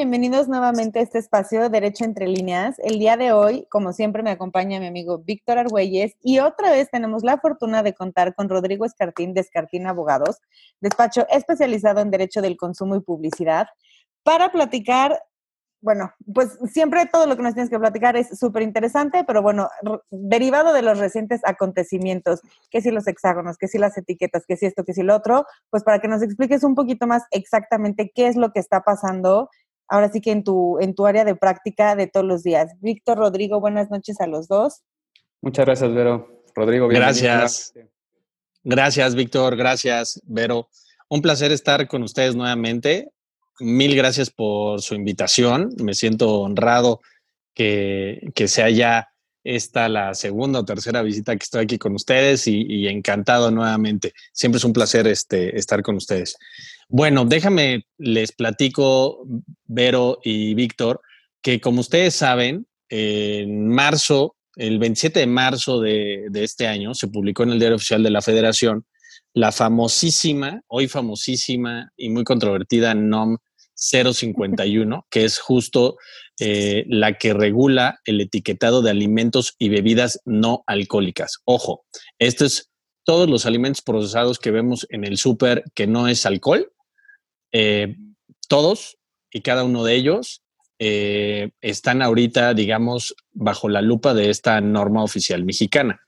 Bienvenidos nuevamente a este espacio Derecho entre líneas. El día de hoy, como siempre, me acompaña mi amigo Víctor Argüelles y otra vez tenemos la fortuna de contar con Rodrigo Escartín de Escartín Abogados, despacho especializado en Derecho del Consumo y Publicidad, para platicar bueno, pues siempre todo lo que nos tienes que platicar es súper interesante, pero bueno, derivado de los recientes acontecimientos, que si los hexágonos, que si las etiquetas, que si esto, que si lo otro, pues para que nos expliques un poquito más exactamente qué es lo que está pasando ahora sí que en tu, en tu área de práctica de todos los días. Víctor, Rodrigo, buenas noches a los dos. Muchas gracias, Vero. Rodrigo, bienvenido. Gracias. Gracias, Víctor. Gracias, Vero. Un placer estar con ustedes nuevamente mil gracias por su invitación. Me siento honrado que, que sea ya esta la segunda o tercera visita que estoy aquí con ustedes y, encantado nuevamente. Siempre es un placer este, estar con ustedes. Bueno, déjame, les platico, Vero y Víctor, que como ustedes saben, en marzo, el 27 de marzo de, de este año, se publicó en el Diario Oficial de la Federación la famosísima, hoy famosísima y muy controvertida NOM 051, que es justo eh, la que regula el etiquetado de alimentos y bebidas no alcohólicas. Ojo, esto es todos los alimentos procesados que vemos en el súper que no es alcohol, eh, todos y cada uno de ellos eh, están ahorita, digamos, bajo la lupa de esta norma oficial mexicana.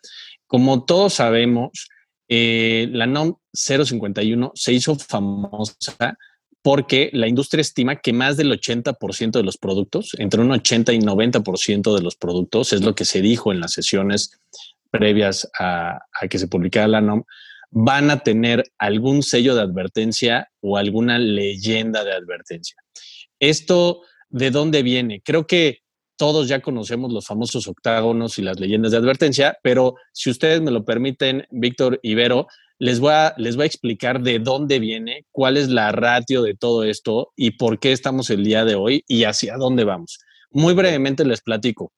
Como todos sabemos, la NOM 051 se hizo famosa porque la industria estima que más del 80% de los productos, entre un 80 y 90% de los productos, es lo que se dijo en las sesiones previas a, que se publicara la NOM, van a tener algún sello de advertencia o alguna leyenda de advertencia. ¿Esto de dónde viene? Creo que todos ya conocemos los famosos octágonos y las leyendas de advertencia, pero si ustedes me lo permiten, Víctor Ibero, les voy, a, les a explicar de dónde viene, cuál es la ratio de todo esto y por qué estamos el día de hoy y hacia dónde vamos. Muy brevemente les platico.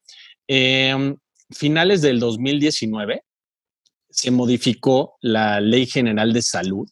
Eh, finales del 2019 se modificó la Ley General de Salud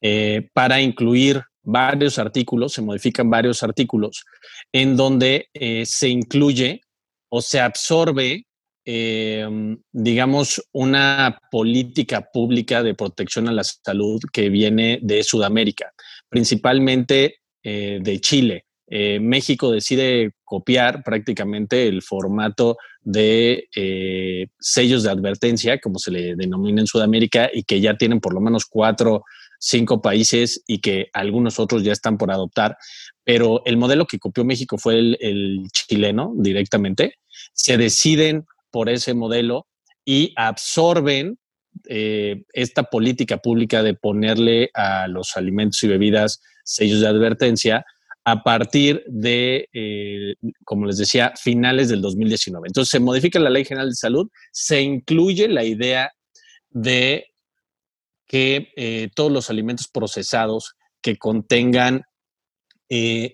eh, para incluir varios artículos, se modifican varios artículos en donde eh, se incluye o se absorbe Em, digamos, una política pública de protección a la salud que viene de Sudamérica, principalmente eh, de Chile. Eh, México decide copiar prácticamente el formato de eh, sellos de advertencia, como se le denomina en Sudamérica, y que ya tienen por lo menos cuatro, cinco países y que algunos otros ya están por adoptar. Pero el modelo que copió México fue el, chileno directamente. Se deciden por ese modelo y absorben eh, esta política pública de ponerle a los alimentos y bebidas sellos de advertencia a partir de, eh, como les decía, finales del 2019. Entonces se modifica la Ley General de Salud, se incluye la idea de que eh, todos los alimentos procesados que contengan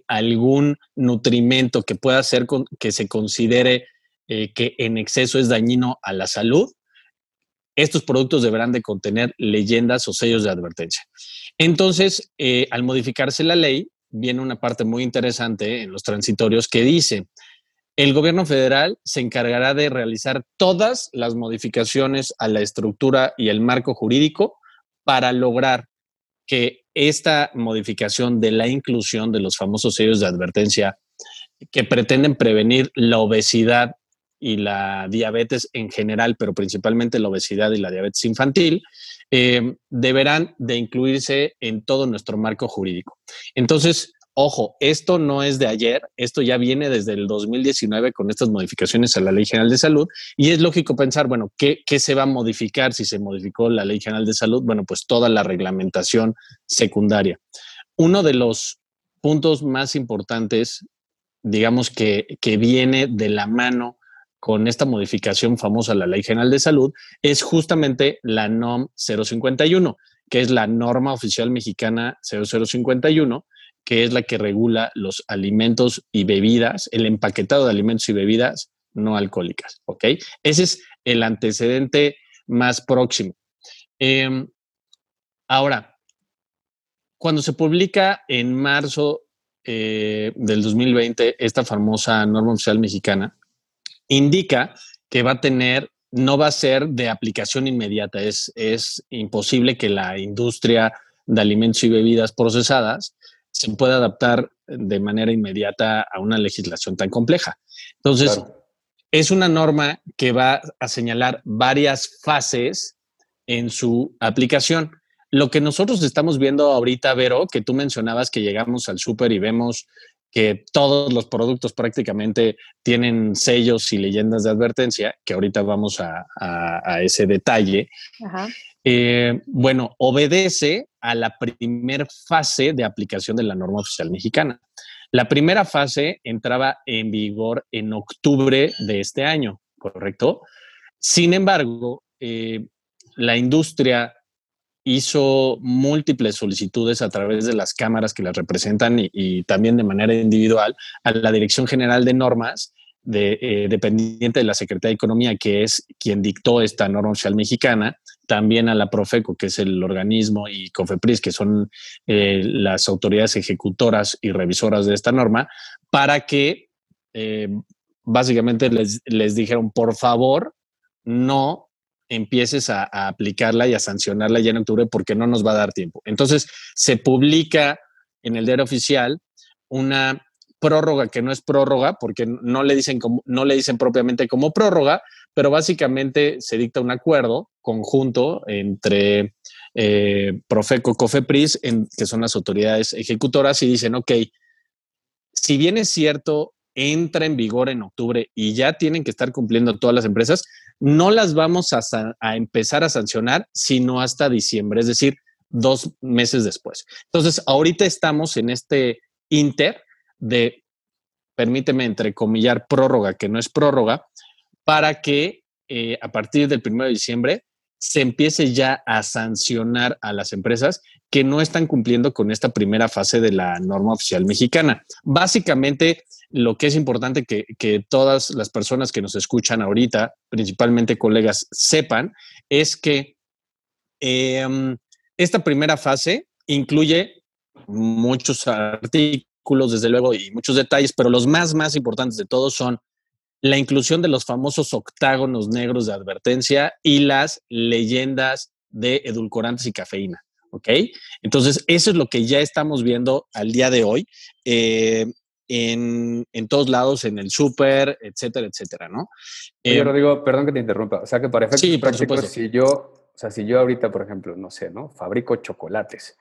algún nutrimento que pueda ser que se considere eh, que en exceso es dañino a la salud, estos productos deberán de contener leyendas o sellos de advertencia. Entonces, eh, al modificarse la ley, viene una parte muy interesante en los transitorios que dice, el gobierno federal se encargará de realizar todas las modificaciones a la estructura y el marco jurídico para lograr que esta modificación de la inclusión de los famosos sellos de advertencia que pretenden prevenir la obesidad y la diabetes en general, pero principalmente la obesidad y la diabetes infantil, eh, deberán de incluirse en todo nuestro marco jurídico. Entonces, ojo, esto no es de ayer, esto ya viene desde el 2019 con estas modificaciones a la Ley General de Salud y es lógico pensar, bueno, ¿qué, ¿qué, se va a modificar si se modificó la Ley General de Salud? Bueno, pues toda la reglamentación secundaria. Uno de los puntos más importantes, digamos que, que viene de la mano con esta modificación famosa a la Ley General de Salud es justamente la NOM 051, que es la norma oficial mexicana 0051, que es la que regula los alimentos y bebidas, el empaquetado de alimentos y bebidas no alcohólicas. ¿Ok? Ese es el antecedente más próximo. Em, ahora, cuando se publica en marzo eh, del 2020, esta famosa norma oficial mexicana, indica que va a tener, no va a ser de aplicación inmediata. Es, es imposible que la industria de alimentos y bebidas procesadas se pueda adaptar de manera inmediata a una legislación tan compleja. Entonces, es una norma que va a señalar varias fases en su aplicación. Lo que nosotros estamos viendo ahorita, Vero, que tú mencionabas que llegamos al súper y vemos que todos los productos prácticamente tienen sellos y leyendas de advertencia, que ahorita vamos a, ese detalle. Eh, bueno, obedece a la primera fase de aplicación de la norma oficial mexicana. La primera fase entraba en vigor en octubre de este año, ¿correcto? Sin embargo, eh, la industria hizo múltiples solicitudes a través de las cámaras que las representan y, también de manera individual a la Dirección General de Normas, eh, dependiente de la Secretaría de Economía, que es quien dictó esta norma oficial mexicana, también a la Profeco, que es el organismo, y COFEPRIS, que son eh, las autoridades ejecutoras y revisoras de esta norma, para que eh, básicamente les, les dijeron, por favor, no empieces a, aplicarla y a sancionarla ya en octubre porque no nos va a dar tiempo. Entonces, se publica en el diario oficial una prórroga que no es prórroga porque no le dicen como, no le dicen propiamente como prórroga, pero básicamente se dicta un acuerdo conjunto entre eh, Profeco, Cofepris, que son las autoridades ejecutoras, y dicen, ok, si bien es cierto, entra en vigor en octubre y ya tienen que estar cumpliendo todas las empresas, no las vamos a, a, empezar a sancionar sino hasta diciembre, es decir, dos meses después. Entonces, ahorita estamos en este inter de, permíteme entrecomillar, prórroga, que no es prórroga, para que eh, a partir del 1 de diciembre se empiece ya a sancionar a las empresas que no están cumpliendo con esta primera fase de la norma oficial mexicana. Básicamente, lo que es importante que, que todas las personas que nos escuchan ahorita, principalmente colegas, sepan, es que em, esta primera fase incluye muchos artículos, desde luego, y muchos detalles, pero los más, más importantes de todos son la inclusión de los famosos octágonos negros de advertencia y las leyendas de edulcorantes y cafeína. ¿Ok? Entonces, eso es lo que ya estamos viendo al día de hoy eh, en, todos lados, en el súper, etcétera, etcétera, ¿no? Yo eh, Rodrigo, perdón que te interrumpa. O sea, que para efectos sí, prácticos, si yo, o sea, si yo ahorita, por ejemplo, no sé, ¿no? Fabrico chocolates.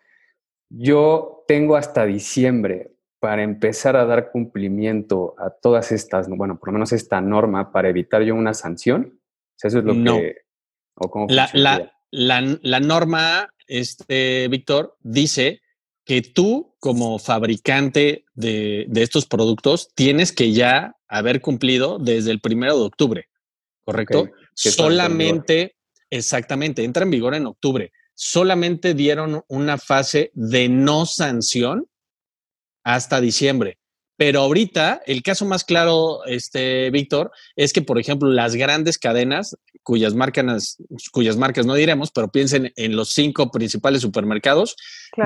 Yo tengo hasta diciembre para empezar a dar cumplimiento a todas estas, bueno, por lo menos esta norma para evitar yo una sanción? eso es lo que... ¿o la, la, la, norma, este, Víctor, dice que tú como fabricante de, de, estos productos tienes que ya haber cumplido desde el primero de octubre, ¿correcto? Solamente, exactamente, entra en vigor en octubre. Solamente dieron una fase de no sanción hasta diciembre. Pero ahorita, el caso más claro, este, Víctor, es que, por ejemplo, las grandes cadenas, cuyas marcas, cuyas marcas no diremos, pero piensen en los cinco principales supermercados,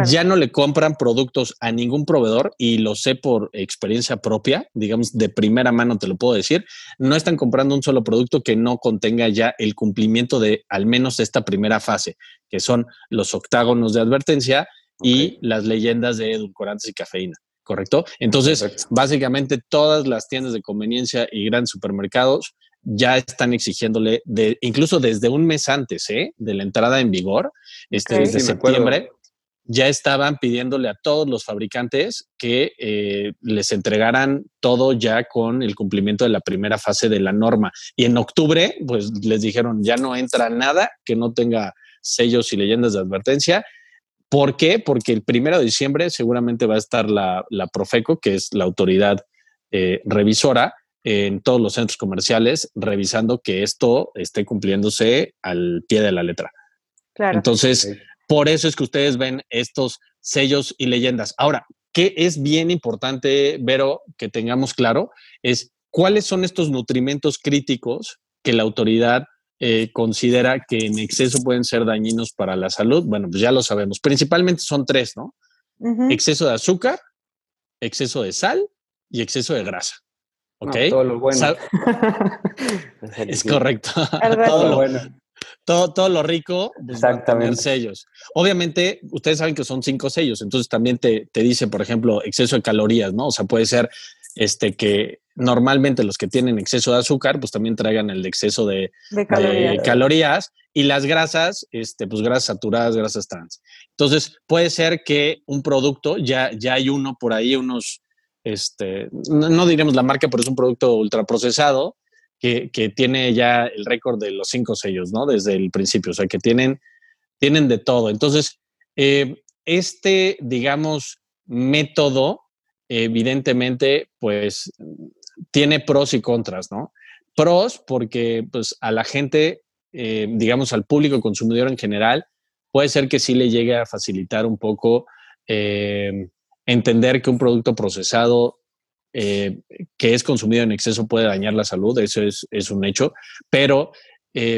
ya no le compran productos a ningún proveedor, y lo sé por experiencia propia, digamos, de primera mano te lo puedo decir, no están comprando un solo producto que no contenga ya el cumplimiento de al menos esta primera fase, que son los octágonos de advertencia y las leyendas de edulcorantes y cafeína. ¿Correcto? Entonces, básicamente todas las tiendas de conveniencia y grandes supermercados ya están exigiéndole, de, incluso desde un mes antes ¿eh? de la entrada en vigor, este, desde septiembre, ya estaban pidiéndole a todos los fabricantes que eh, les entregaran todo ya con el cumplimiento de la primera fase de la norma. Y en octubre, pues les dijeron, ya no entra nada que no tenga sellos y leyendas de advertencia ¿Por qué? Porque el primero de diciembre seguramente va a estar la, Profeco, que es la autoridad eh, revisora, en todos los centros comerciales, revisando que esto esté cumpliéndose al pie de la letra. Claro. Entonces, por eso es que ustedes ven estos sellos y leyendas. Ahora, ¿qué es bien importante, Vero, que tengamos claro? Es cuáles son estos nutrimentos críticos que la autoridad eh, considera que en exceso pueden ser dañinos para la salud, bueno, pues ya lo sabemos. Principalmente son tres, ¿no? Exceso de azúcar, exceso de sal y exceso de grasa. ¿Ok? todo lo bueno. es correcto. todo lo bueno. Todo, lo rico pues, Exactamente. sellos. Obviamente, ustedes saben que son cinco sellos, entonces también te, te, dice, por ejemplo, exceso de calorías, ¿no? O sea, puede ser este que normalmente los que tienen exceso de azúcar, pues también traigan el exceso de, calorías. y las grasas, este, pues grasas saturadas, grasas trans. Entonces, puede ser que un producto, ya, ya hay uno por ahí, unos, este, no, diremos la marca, pero es un producto ultraprocesado que, tiene ya el récord de los cinco sellos, ¿no? Desde el principio, o sea, que tienen, tienen de todo. Entonces, eh, este, digamos, método, evidentemente, pues tiene pros y contras, ¿no? Pros porque pues a la gente, eh, digamos al público consumidor en general, puede ser que sí le llegue a facilitar un poco eh, entender que un producto procesado eh, que es consumido en exceso puede dañar la salud, eso es, un hecho, pero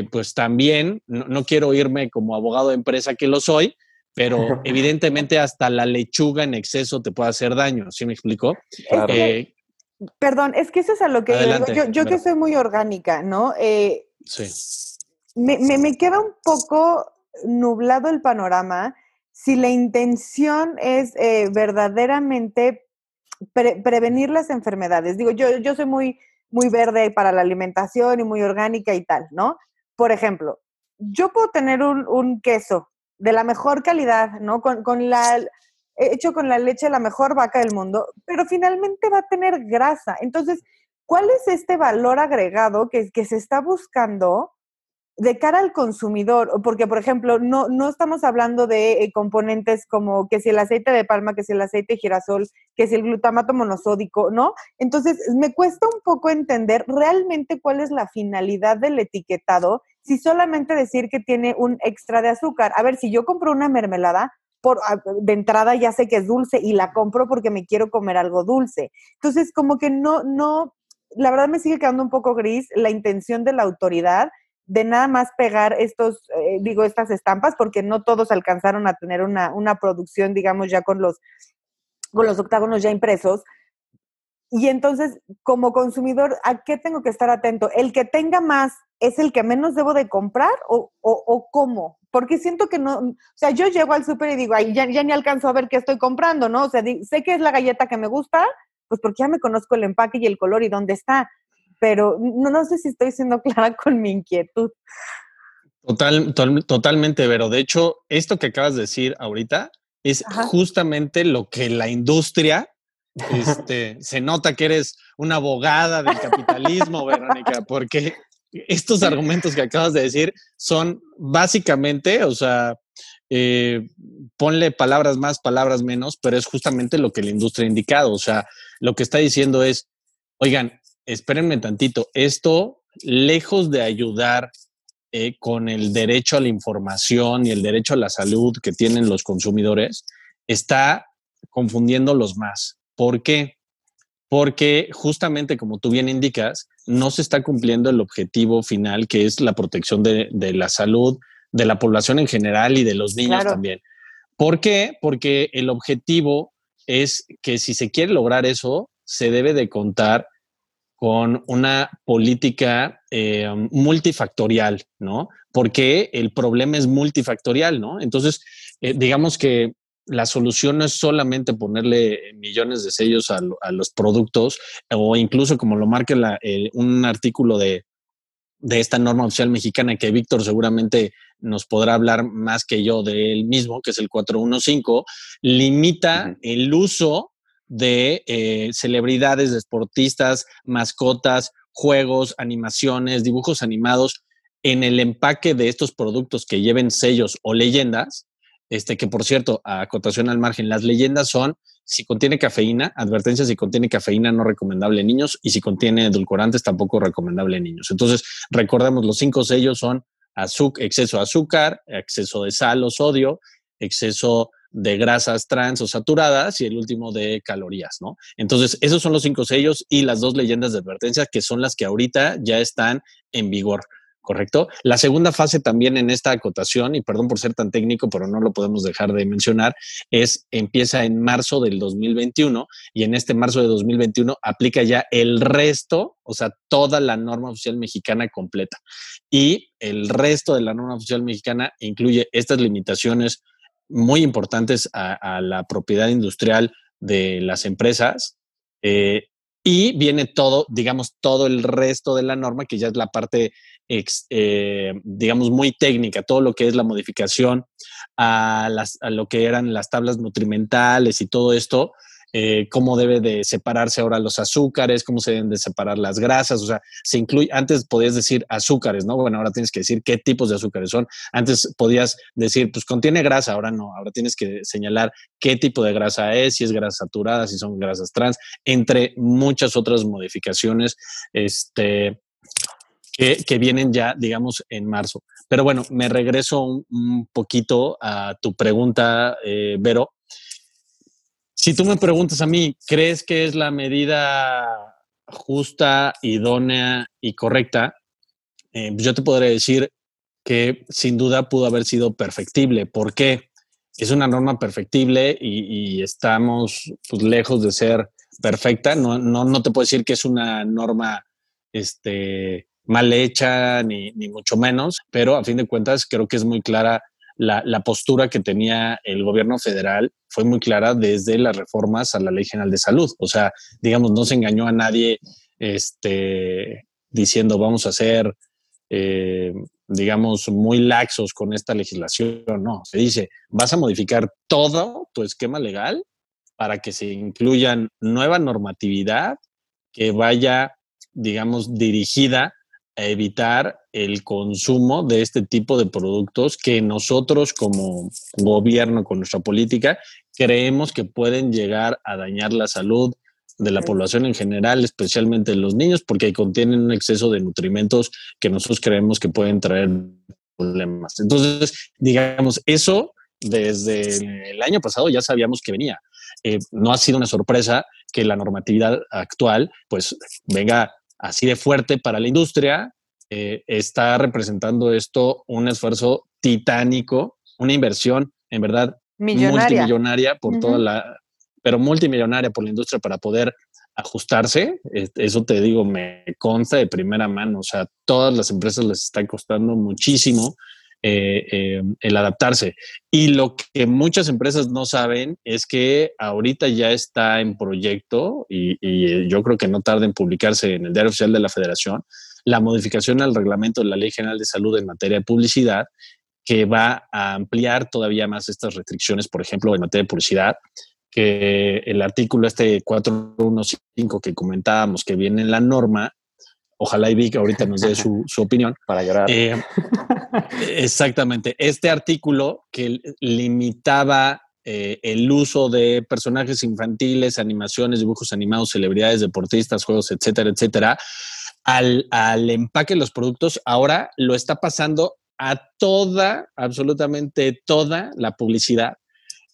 pues también, no, quiero irme como abogado de empresa que lo soy, pero evidentemente hasta la lechuga en exceso te puede hacer daño, ¿sí me explico? Perdón, es que eso es a lo que yo, yo, que soy muy orgánica, ¿no? Eh, sí. Me, me, queda un poco nublado el panorama si la intención es eh, verdaderamente prevenir las enfermedades. Digo, yo, yo soy muy, muy verde para la alimentación y muy orgánica y tal, ¿no? Por ejemplo, yo puedo tener un, un queso de la mejor calidad, ¿no? Con, con la hecho con la leche de la mejor vaca del mundo, pero finalmente va a tener grasa. Entonces, ¿cuál es este valor agregado que, que se está buscando de cara al consumidor? Porque, por ejemplo, no, no estamos hablando de eh, componentes como que si el aceite de palma, que si el aceite de girasol, que si el glutamato monosódico, ¿no? Entonces, me cuesta un poco entender realmente cuál es la finalidad del etiquetado si solamente decir que tiene un extra de azúcar. A ver, si yo compro una mermelada, de entrada ya sé que es dulce y la compro porque me quiero comer algo dulce. Entonces, como que no, no, la verdad me sigue quedando un poco gris la intención de la autoridad de nada más pegar estos, eh, digo, estas estampas, porque no todos alcanzaron a tener una, una producción, digamos, ya con los, con los octágonos ya impresos. Y entonces, como consumidor, ¿a qué tengo que estar atento? ¿El que tenga más es el que menos debo de comprar o, o, cómo? porque siento que no, o sea, yo llego al súper y digo, ay, ya, ya ni alcanzo a ver qué estoy comprando, ¿no? O sea, sé que es la galleta que me gusta, pues porque ya me conozco el empaque y el color y dónde está, pero no, no sé si estoy siendo clara con mi inquietud. Total, totalmente, Vero. De hecho, esto que acabas de decir ahorita es justamente lo que la industria, este, se nota que eres una abogada del capitalismo, Verónica, porque estos argumentos que acabas de decir son básicamente, o sea, eh, ponle palabras más, palabras menos, pero es justamente lo que la industria ha indicado. O sea, lo que está diciendo es, oigan, espérenme tantito, esto, lejos de ayudar eh, con el derecho a la información y el derecho a la salud que tienen los consumidores, está confundiéndolos más. ¿Por qué? Porque justamente como tú bien indicas, no se está cumpliendo el objetivo final, que es la protección de, la salud de la población en general y de los niños también. ¿Por qué? Porque el objetivo es que si se quiere lograr eso, se debe de contar con una política eh, multifactorial, ¿no? Porque el problema es multifactorial, ¿no? Entonces, eh, digamos que la solución no es solamente ponerle millones de sellos a, los productos o incluso como lo marca un artículo de, esta norma oficial mexicana que Víctor seguramente nos podrá hablar más que yo de él mismo, que es el 415, limita el uso de eh, celebridades, deportistas, mascotas, juegos, animaciones, dibujos animados en el empaque de estos productos que lleven sellos o leyendas este, que por cierto, a acotación al margen, las leyendas son si contiene cafeína, advertencia si contiene cafeína no recomendable en niños y si contiene edulcorantes tampoco recomendable en niños. Entonces, recordemos, los cinco sellos son exceso de azúcar, exceso de sal o sodio, exceso de grasas trans o saturadas y el último de calorías, ¿no? Entonces, esos son los cinco sellos y las dos leyendas de advertencia que son las que ahorita ya están en vigor. ¿correcto? La segunda fase también en esta acotación, y perdón por ser tan técnico, pero no lo podemos dejar de mencionar, es empieza en marzo del 2021 y en este marzo de 2021 aplica ya el resto, o sea, toda la norma oficial mexicana completa. Y el resto de la norma oficial mexicana incluye estas limitaciones muy importantes a, la propiedad industrial de las empresas. Eh, y viene todo, digamos, todo el resto de la norma, que ya es la parte, eh, digamos, muy técnica, todo lo que es la modificación a, las, a lo que eran las tablas nutrimentales y todo esto, eh, cómo debe de separarse ahora los azúcares, cómo se deben de separar las grasas, o sea, se incluye, antes podías decir azúcares, ¿no? Bueno, ahora tienes que decir qué tipos de azúcares son. Antes podías decir, pues contiene grasa, ahora no, ahora tienes que señalar qué tipo de grasa es, si es grasa saturada, si son grasas trans, entre muchas otras modificaciones, este, que, vienen ya, digamos, en marzo. Pero bueno, me regreso un, poquito a tu pregunta, eh, Vero. Si tú me preguntas a mí, ¿crees que es la medida justa, idónea y correcta? Eh, yo te podré decir que sin duda pudo haber sido perfectible. ¿Por qué? Es una norma perfectible y, estamos pues, lejos de ser perfecta. No, no, no, te puedo decir que es una norma este, mal hecha, ni, ni mucho menos, pero a fin de cuentas creo que es muy clara la, postura que tenía el gobierno federal fue muy clara desde las reformas a la Ley General de Salud. O sea, digamos, no se engañó a nadie este, diciendo vamos a ser, eh, digamos, muy laxos con esta legislación. No, se dice, vas a modificar todo tu esquema legal para que se incluyan nueva normatividad que vaya, digamos, dirigida evitar el consumo de este tipo de productos que nosotros como gobierno, con nuestra política, creemos que pueden llegar a dañar la salud de la población en general, especialmente de los niños, porque contienen un exceso de nutrimentos que nosotros creemos que pueden traer problemas. Entonces, digamos, eso desde el año pasado ya sabíamos que venía. Eh, no ha sido una sorpresa que la normatividad actual pues venga así de fuerte para la industria, eh, está representando esto un esfuerzo titánico, una inversión en verdad multimillonaria por toda la, pero multimillonaria por la industria para poder ajustarse. Eso te digo, me consta de primera mano. O sea, todas las empresas les está costando muchísimo eh, eh, el adaptarse. Y lo que muchas empresas no saben es que ahorita ya está en proyecto y, yo creo que no tarda en publicarse en el Diario Oficial de la Federación la modificación al reglamento de la Ley General de Salud en materia de publicidad que va a ampliar todavía más estas restricciones, por ejemplo, en materia de publicidad, que el artículo este 415 que comentábamos que viene en la norma Ojalá y Vic ahorita nos dé su, opinión. Para llorar. Eh, exactamente. Este artículo que limitaba eh, el uso de personajes infantiles, animaciones, dibujos animados, celebridades, deportistas, juegos, etcétera, etcétera, al, al empaque de los productos, ahora lo está pasando a toda, absolutamente toda la publicidad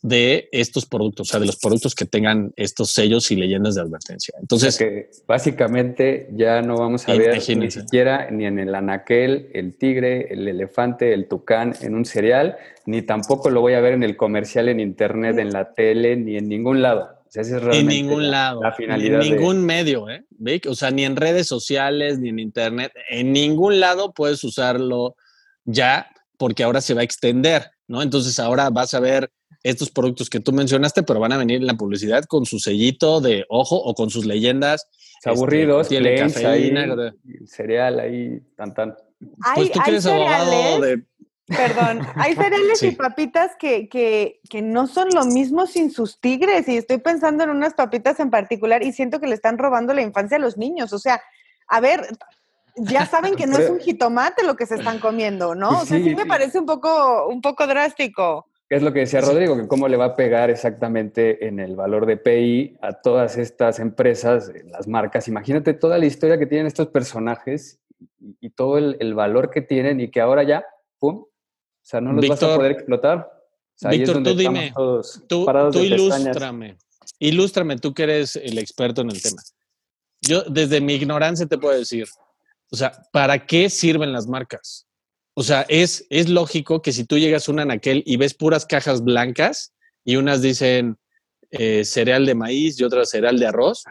de estos productos, o sea, de los productos que tengan estos sellos y leyendas de advertencia. Entonces, que básicamente ya no vamos a ver ni siquiera ni en el anaquel, el tigre, el elefante, el tucán en un cereal, ni tampoco lo voy a ver en el comercial en internet, en la tele, ni en ningún lado. O sea, es en ningún lado. La finalidad. En ningún medio, ¿eh? O sea, ni en redes sociales, ni en internet. En ningún lado puedes usarlo ya porque ahora se va a extender, ¿no? Entonces ahora vas a ver estos productos que tú mencionaste, pero van a venir en la publicidad con su sellito de ojo o con sus leyendas. Este, aburridos, tiene cafeína, cereal ahí, tan tan. Pues tú quieres abogado de... Perdón, hay cereales y papitas que, que, que, no son lo mismo sin sus tigres y estoy pensando en unas papitas en particular y siento que le están robando la infancia a los niños. O sea, a ver, ya saben que no es un jitomate lo que se están comiendo, ¿no? o sea, sí me parece un poco, un poco drástico es lo que decía Rodrigo, que cómo le va a pegar exactamente en el valor de PI a todas estas empresas, las marcas. Imagínate toda la historia que tienen estos personajes y, todo el, valor que tienen y que ahora ya, ¡pum! O sea, no los vas a poder explotar. Víctor, tú dime, tú, tú ilústrame, ilústrame, tú que eres el experto en el tema. Yo desde mi ignorancia te puedo decir, O sea, ¿para qué sirven las marcas? O sea, es, es lógico que si tú llegas a un anaquel y ves puras cajas blancas y unas dicen eh, cereal de maíz y otras cereal de arroz,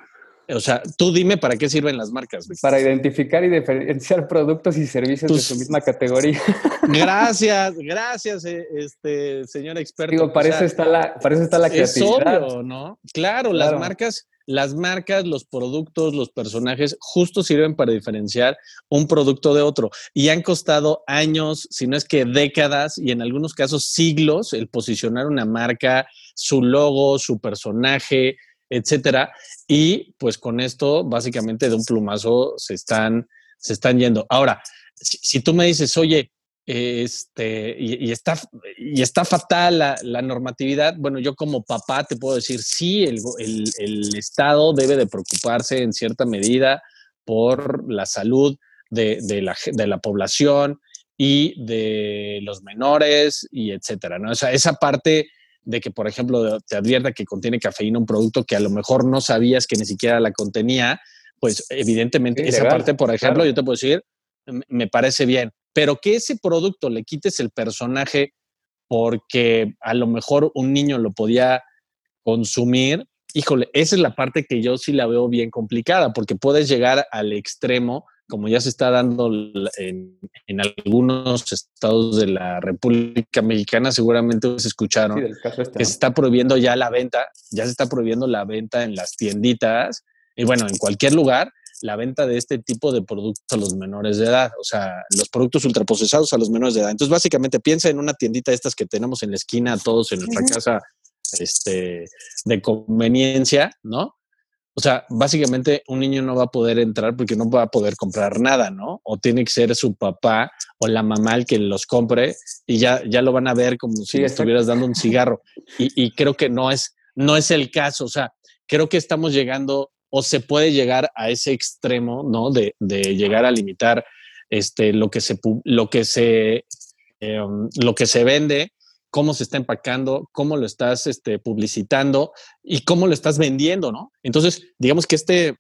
o sea, tú dime para qué sirven las marcas. Para identificar y diferenciar productos y servicios de su misma categoría. Gracias, gracias, eh, este señor experto. Digo, para, eso, está la, para está la creatividad. Es obvio, ¿no? Claro, las marcas, las marcas, los productos, los personajes, justo sirven para diferenciar un producto de otro. Y han costado años, si no es que décadas, y en algunos casos siglos, el posicionar una marca, su logo, su personaje, etcétera. Y pues con esto, básicamente de un plumazo se están, se están yendo. Ahora, si, tú me dices, oye, este, y, está, y está fatal la, normatividad, bueno, yo como papá te puedo decir, sí, el, el, Estado debe de preocuparse en cierta medida por la salud de, de, la, de la población y de los menores y etcétera, ¿no? O sea, esa parte de que, por ejemplo, te advierta que contiene cafeína un producto que a lo mejor no sabías que ni siquiera la contenía, pues evidentemente esa parte, por ejemplo, yo te puedo decir, me parece bien, pero que ese producto le quites el personaje porque a lo mejor un niño lo podía consumir, híjole, esa es la parte que yo sí la veo bien complicada, porque puedes llegar al extremo como ya se está dando en, algunos estados de la República Mexicana, seguramente se escucharon este, que se está prohibiendo ya la venta, ya se está prohibiendo la venta en las tienditas y bueno, en cualquier lugar, la venta de este tipo de productos a los menores de edad, o sea, los productos ultraprocesados a los menores de edad. Entonces, básicamente piensa en una tiendita de estas que tenemos en la esquina todos en nuestra casa este, de conveniencia, ¿no? O sea, básicamente un niño no va a poder entrar porque no va a poder comprar nada, ¿no? O tiene que ser su papá o la mamá el que los compre y ya, ya lo van a ver como si estuvieras dando un cigarro. Y, creo que no es, no es el caso. O sea, creo que estamos llegando o se puede llegar a ese extremo, ¿no? De, llegar a limitar este, lo que se, lo que se, em, lo que se vende cómo se está empacando, cómo lo estás este, publicitando y cómo lo estás vendiendo, ¿no? Entonces, digamos que este,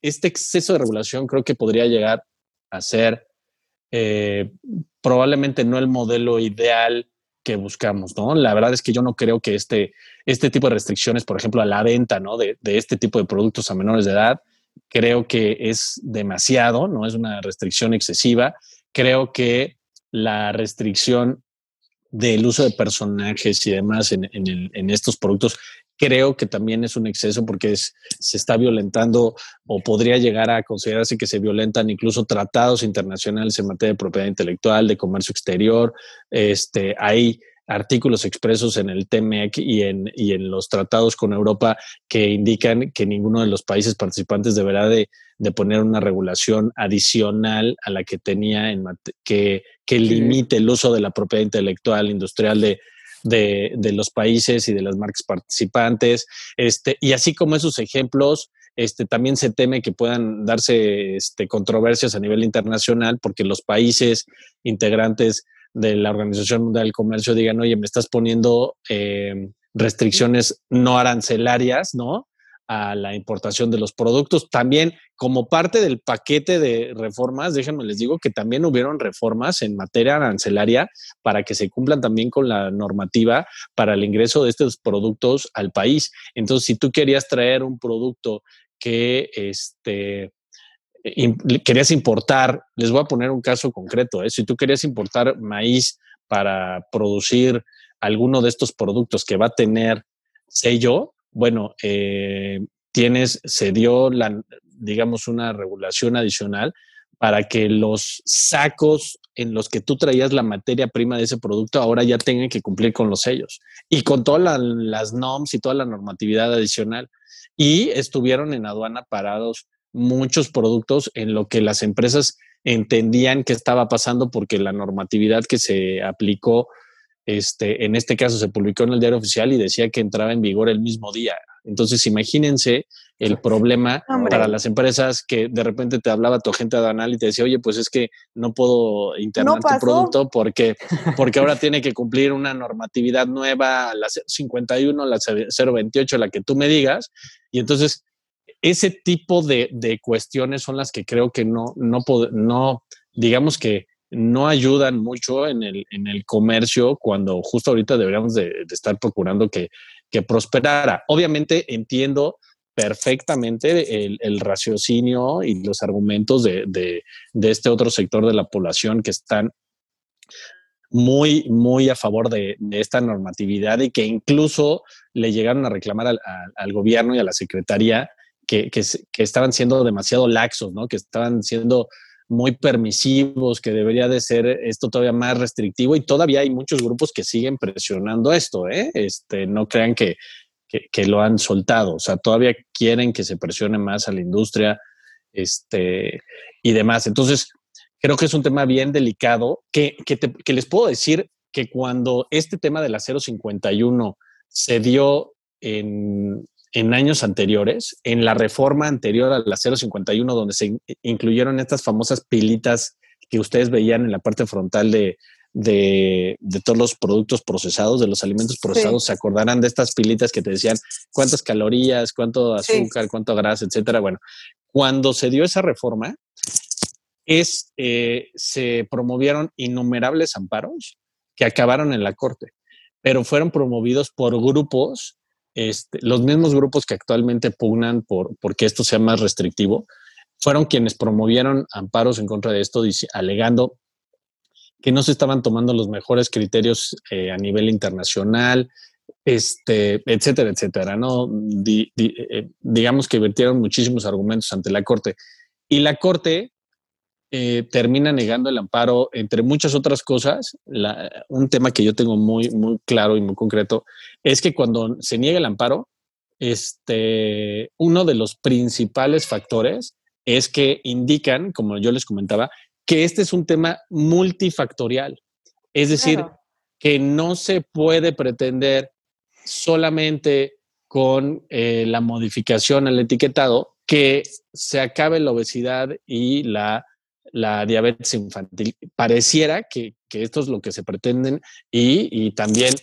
este exceso de regulación creo que podría llegar a ser eh, probablemente no el modelo ideal que buscamos, ¿no? La verdad es que yo no creo que este, este tipo de restricciones, por ejemplo, a la venta, ¿no? De, este tipo de productos a menores de edad, creo que es demasiado, no es una restricción excesiva. Creo que la restricción del uso de personajes y demás en, en, estos productos, creo que también es un exceso porque se está violentando o podría llegar a considerarse que se violentan incluso tratados internacionales en materia de propiedad intelectual, de comercio exterior. Este, hay artículos expresos en el TEMEC y en, y en los tratados con Europa que indican que ninguno de los países participantes deberá de, poner una regulación adicional a la que tenía en que, que limite el uso de la propiedad intelectual industrial de, de, los países y de las marcas participantes. Este, y así como esos ejemplos, este, también se teme que puedan darse este, controversias a nivel internacional porque los países integrantes de la Organización Mundial del Comercio digan, oye, me estás poniendo eh, restricciones no arancelarias, ¿no? A la importación de los productos. También como parte del paquete de reformas, déjenme les digo que también hubieron reformas en materia arancelaria para que se cumplan también con la normativa para el ingreso de estos productos al país. Entonces, si tú querías traer un producto que este, querías importar, les voy a poner un caso concreto, ¿eh? si tú querías importar maíz para producir alguno de estos productos que va a tener sello, bueno, eh, tienes, se dio la, digamos, una regulación adicional para que los sacos en los que tú traías la materia prima de ese producto ahora ya tengan que cumplir con los sellos y con todas las norms y toda la normatividad adicional. Y estuvieron en aduana parados muchos productos en lo que las empresas entendían que estaba pasando porque la normatividad que se aplicó, este, en este caso se publicó en el diario oficial y decía que entraba en vigor el mismo día. Entonces, imagínense el problema para las empresas que de repente te hablaba tu agente aduanal y te decía, oye, pues es que no puedo internar tu producto porque, porque ahora tiene que cumplir una normatividad nueva, la 51, la 028, la que tú me digas. Y entonces ese tipo de, cuestiones son las que creo que no, no, no, digamos que no ayudan mucho en el, en el comercio cuando justo ahorita deberíamos de, estar procurando que, que, prosperara. Obviamente entiendo perfectamente el, raciocinio y los argumentos de, de, este otro sector de la población que están muy, muy a favor de, esta normatividad y que incluso le llegaron a reclamar al, al gobierno y a la secretaría que, que, que, estaban siendo demasiado laxos, ¿no? que estaban siendo muy permisivos, que debería de ser esto todavía más restrictivo y todavía hay muchos grupos que siguen presionando esto, ¿eh? Este, no crean que, que, lo han soltado, o sea, todavía quieren que se presione más a la industria este, y demás. Entonces, creo que es un tema bien delicado que, que les puedo decir que cuando este tema del acero 51 se dio en, en años anteriores, en la reforma anterior a la 051, donde se incluyeron estas famosas pilitas que ustedes veían en la parte frontal de, de, todos los productos procesados, de los alimentos procesados, se acordarán de estas pilitas que te decían cuántas calorías, cuánto azúcar, cuánto grasa, etcétera. Bueno, cuando se dio esa reforma, es, eh, se promovieron innumerables amparos que acabaron en la corte, pero fueron promovidos por grupos este, los mismos grupos que actualmente pugnan por porque esto sea más restrictivo, fueron quienes promovieron amparos en contra de esto, alegando que no se estaban tomando los mejores criterios eh, a nivel internacional, este, etcétera, etcétera. ¿no? Eh, digamos que vertieron muchísimos argumentos ante la Corte. Y la Corte eh, termina negando el amparo, entre muchas otras cosas. un tema que yo tengo muy, muy claro y muy concreto es que cuando se niega el amparo, este, uno de los principales factores es que indican, como yo les comentaba, que este es un tema multifactorial. Es decir, que no se puede pretender solamente con eh, la modificación al etiquetado que se acabe la obesidad y la la diabetes infantil. Pareciera que, esto es lo que se pretenden y, también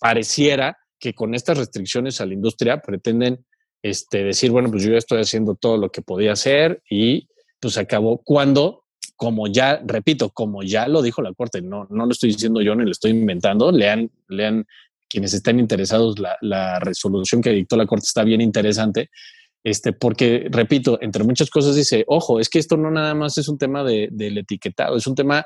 pareciera que con estas restricciones a la industria pretenden este, decir, bueno, pues yo ya estoy haciendo todo lo que podía hacer y pues acabó cuando, como ya, repito, como ya lo dijo la Corte, no, no lo estoy diciendo yo ni lo estoy inventando, lean, lean quienes están interesados, la, la resolución que dictó la Corte está bien interesante este, porque, repito, entre muchas cosas dice, ojo, es que esto no nada más es un tema de, del etiquetado, es un tema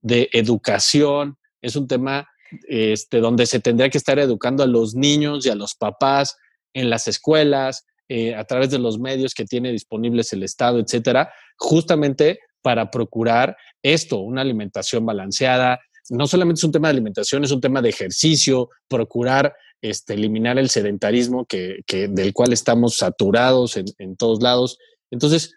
de educación, es un tema este, donde se tendría que estar educando a los niños y a los papás en las escuelas, eh, a través de los medios que tiene disponibles el Estado, etcétera, justamente para procurar esto, una alimentación balanceada. No solamente es un tema de alimentación, es un tema de ejercicio, procurar este, eliminar el sedentarismo que, del cual estamos saturados en, todos lados. Entonces,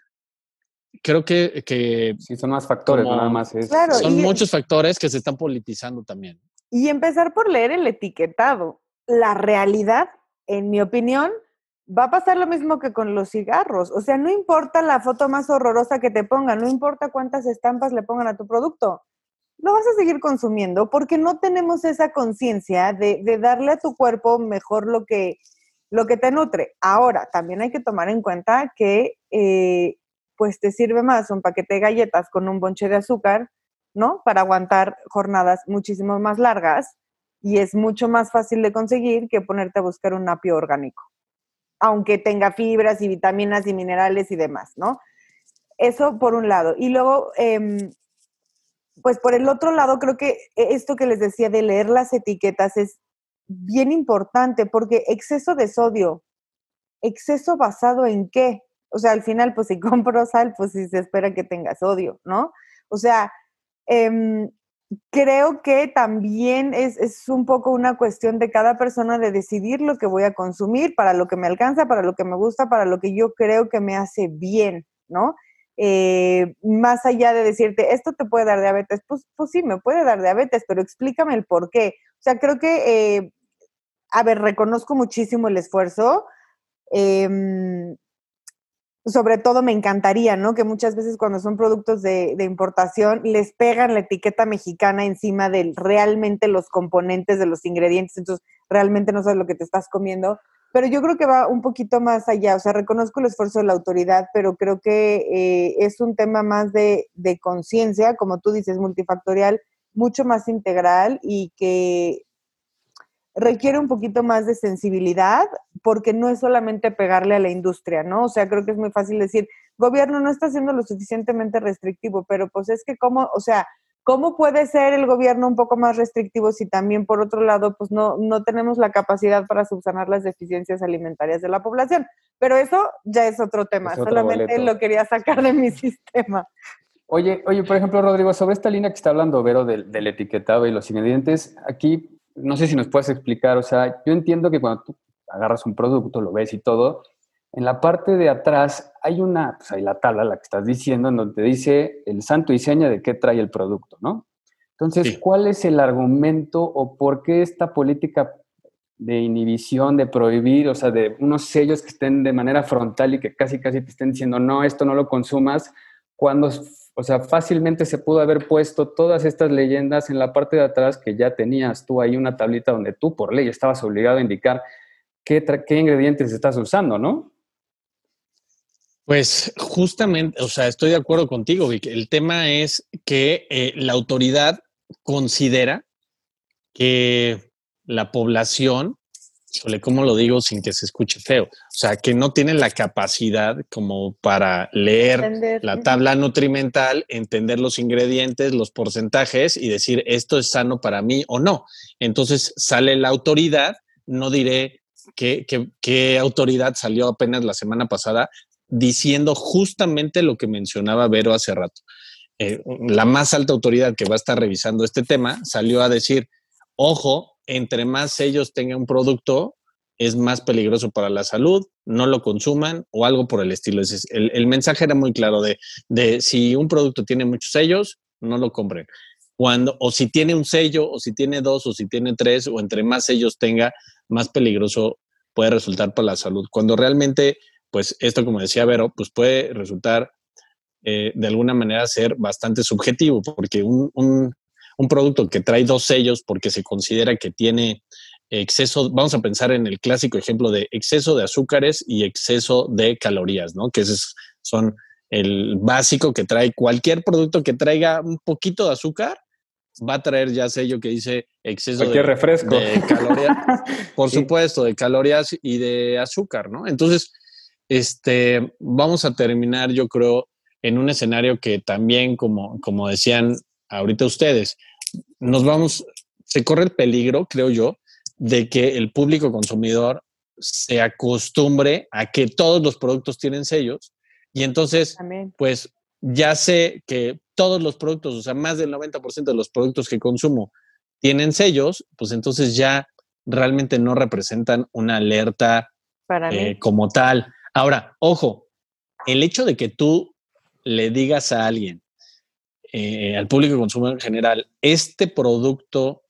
creo que... que sí, son más factores, nada más es... son muchos factores que se están politizando también. Y empezar por leer el etiquetado. La realidad, en mi opinión, va a pasar lo mismo que con los cigarros. O sea, no importa la foto más horrorosa que te pongan, no importa cuántas estampas le pongan a tu producto lo vas a seguir consumiendo porque no tenemos esa conciencia de, darle a tu cuerpo mejor lo que, lo que te nutre. Ahora, también hay que tomar en cuenta que eh, pues te sirve más un paquete de galletas con un bonche de azúcar, ¿no? Para aguantar jornadas muchísimo más largas y es mucho más fácil de conseguir que ponerte a buscar un apio orgánico, aunque tenga fibras y vitaminas y minerales y demás, ¿no? Eso por un lado. Y luego, em, pues por el otro lado, creo que esto que les decía de leer las etiquetas es bien importante porque exceso de sodio, exceso basado en qué? O sea, al final, pues si compro sal, pues si se espera que tenga sodio, ¿no? O sea, em, creo que también es, es, un poco una cuestión de cada persona de decidir lo que voy a consumir, para lo que me alcanza, para lo que me gusta, para lo que yo creo que me hace bien, ¿no? Eh, más allá de decirte, esto te puede dar diabetes, pues, pues sí, me puede dar diabetes, pero explícame el por qué. O sea, creo que, eh, a ver, reconozco muchísimo el esfuerzo. Em, sobre todo me encantaría, ¿no? Que muchas veces cuando son productos de, de, importación les pegan la etiqueta mexicana encima de realmente los componentes de los ingredientes, entonces realmente no sabes lo que te estás comiendo. Pero yo creo que va un poquito más allá, o sea, reconozco el esfuerzo de la autoridad, pero creo que eh, es un tema más de, de conciencia, como tú dices, multifactorial, mucho más integral y que requiere un poquito más de sensibilidad porque no es solamente pegarle a la industria, ¿no? O sea, creo que es muy fácil decir, gobierno no está siendo lo suficientemente restrictivo, pero pues es que cómo, o sea, ¿cómo puede ser el gobierno un poco más restrictivo si también por otro lado pues no, no tenemos la capacidad para subsanar las deficiencias alimentarias de la población? Pero eso ya es otro tema, solamente lo quería sacar de mi sistema. Oye, oye, por ejemplo, Rodrigo, sobre esta línea que está hablando Vero del, del etiquetado y los ingredientes, aquí no sé si nos puedes explicar, o sea, yo entiendo que cuando tú agarras un producto, lo ves y todo, en la parte de atrás hay una, pues hay la tabla, la que estás diciendo, en donde te dice el santo y seña de qué trae el producto, ¿no? Entonces, ¿cuál es el argumento o por qué esta política de inhibición, de prohibir, o sea, de unos sellos que estén de manera frontal y que casi, casi te estén diciendo, no, esto no lo consumas, cuando o sea, fácilmente se pudo haber puesto todas estas leyendas en la parte de atrás que ya tenías tú ahí una tablita donde tú por ley estabas obligado a indicar qué, qué ingredientes estás usando, ¿no? Pues justamente, o sea, estoy de acuerdo contigo, Vic. El tema es que eh, la autoridad considera que la población híjole, ¿cómo lo digo sin que se escuche feo? O sea, que no tienen la capacidad como para leer la tabla nutrimental, entender los ingredientes, los porcentajes y decir esto es sano para mí o no. Entonces sale la autoridad, no diré qué, qué, autoridad salió apenas la semana pasada diciendo justamente lo que mencionaba Vero hace rato. Eh, la más alta autoridad que va a estar revisando este tema salió a decir, ojo, entre más sellos tenga un producto, es más peligroso para la salud, no lo consuman o algo por el estilo. El, el mensaje era muy claro de, de, si un producto tiene muchos sellos, no lo compren. Cuando, o si tiene un sello, o si tiene dos, o si tiene tres, o entre más sellos tenga, más peligroso puede resultar para la salud. Cuando realmente, pues esto, como decía Vero, pues puede resultar eh, de alguna manera ser bastante subjetivo, porque un, un producto que trae dos sellos porque se considera que tiene exceso, vamos a pensar en el clásico ejemplo de exceso de azúcares y exceso de calorías, ¿no? Que esos son el básico que trae cualquier producto que traiga un poquito de azúcar, va a traer ya sello que dice exceso de, refresco. calorías, por supuesto, de calorías y de azúcar, ¿no? Entonces, este, vamos a terminar, yo creo, en un escenario que también, como, como decían ahorita ustedes, nos vamos, se corre el peligro, creo yo, de que el público consumidor se acostumbre a que todos los productos tienen sellos y entonces, pues ya sé que todos los productos, o sea, más del 90% de los productos que consumo tienen sellos, pues entonces ya realmente no representan una alerta eh, como tal. Ahora, ojo, el hecho de que tú le digas a alguien, eh, al público que consume en general, este producto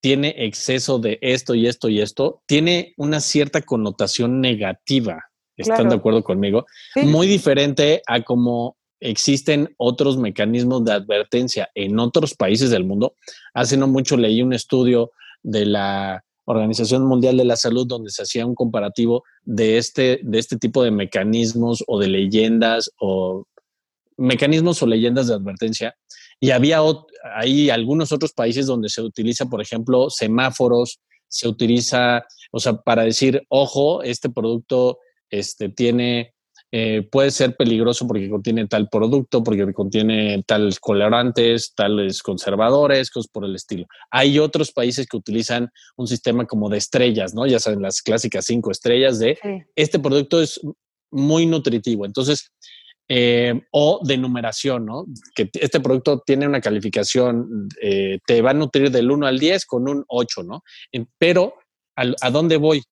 tiene exceso de esto y esto y esto, tiene una cierta connotación negativa. ¿Están de acuerdo conmigo? Muy diferente a como existen otros mecanismos de advertencia en otros países del mundo. Hace no mucho leí un estudio de la Organización Mundial de la Salud donde se hacía un comparativo de este, de este tipo de mecanismos o de leyendas o mecanismos o leyendas de advertencia. Y había hay algunos otros países donde se utiliza, por ejemplo, semáforos, se utiliza, o sea, para decir, ojo, este producto este, tiene, eh, puede ser peligroso porque contiene tal producto, porque contiene tales colorantes, tales conservadores, cosas por el estilo. Hay otros países que utilizan un sistema como de estrellas, ¿no? Ya saben, las clásicas cinco estrellas de este producto es muy nutritivo. Entonces, eh, o de numeración, ¿no? Que este producto tiene una calificación, eh, te va a nutrir del 1 al 10 con un 8, ¿no? Pero, ¿a dónde voy?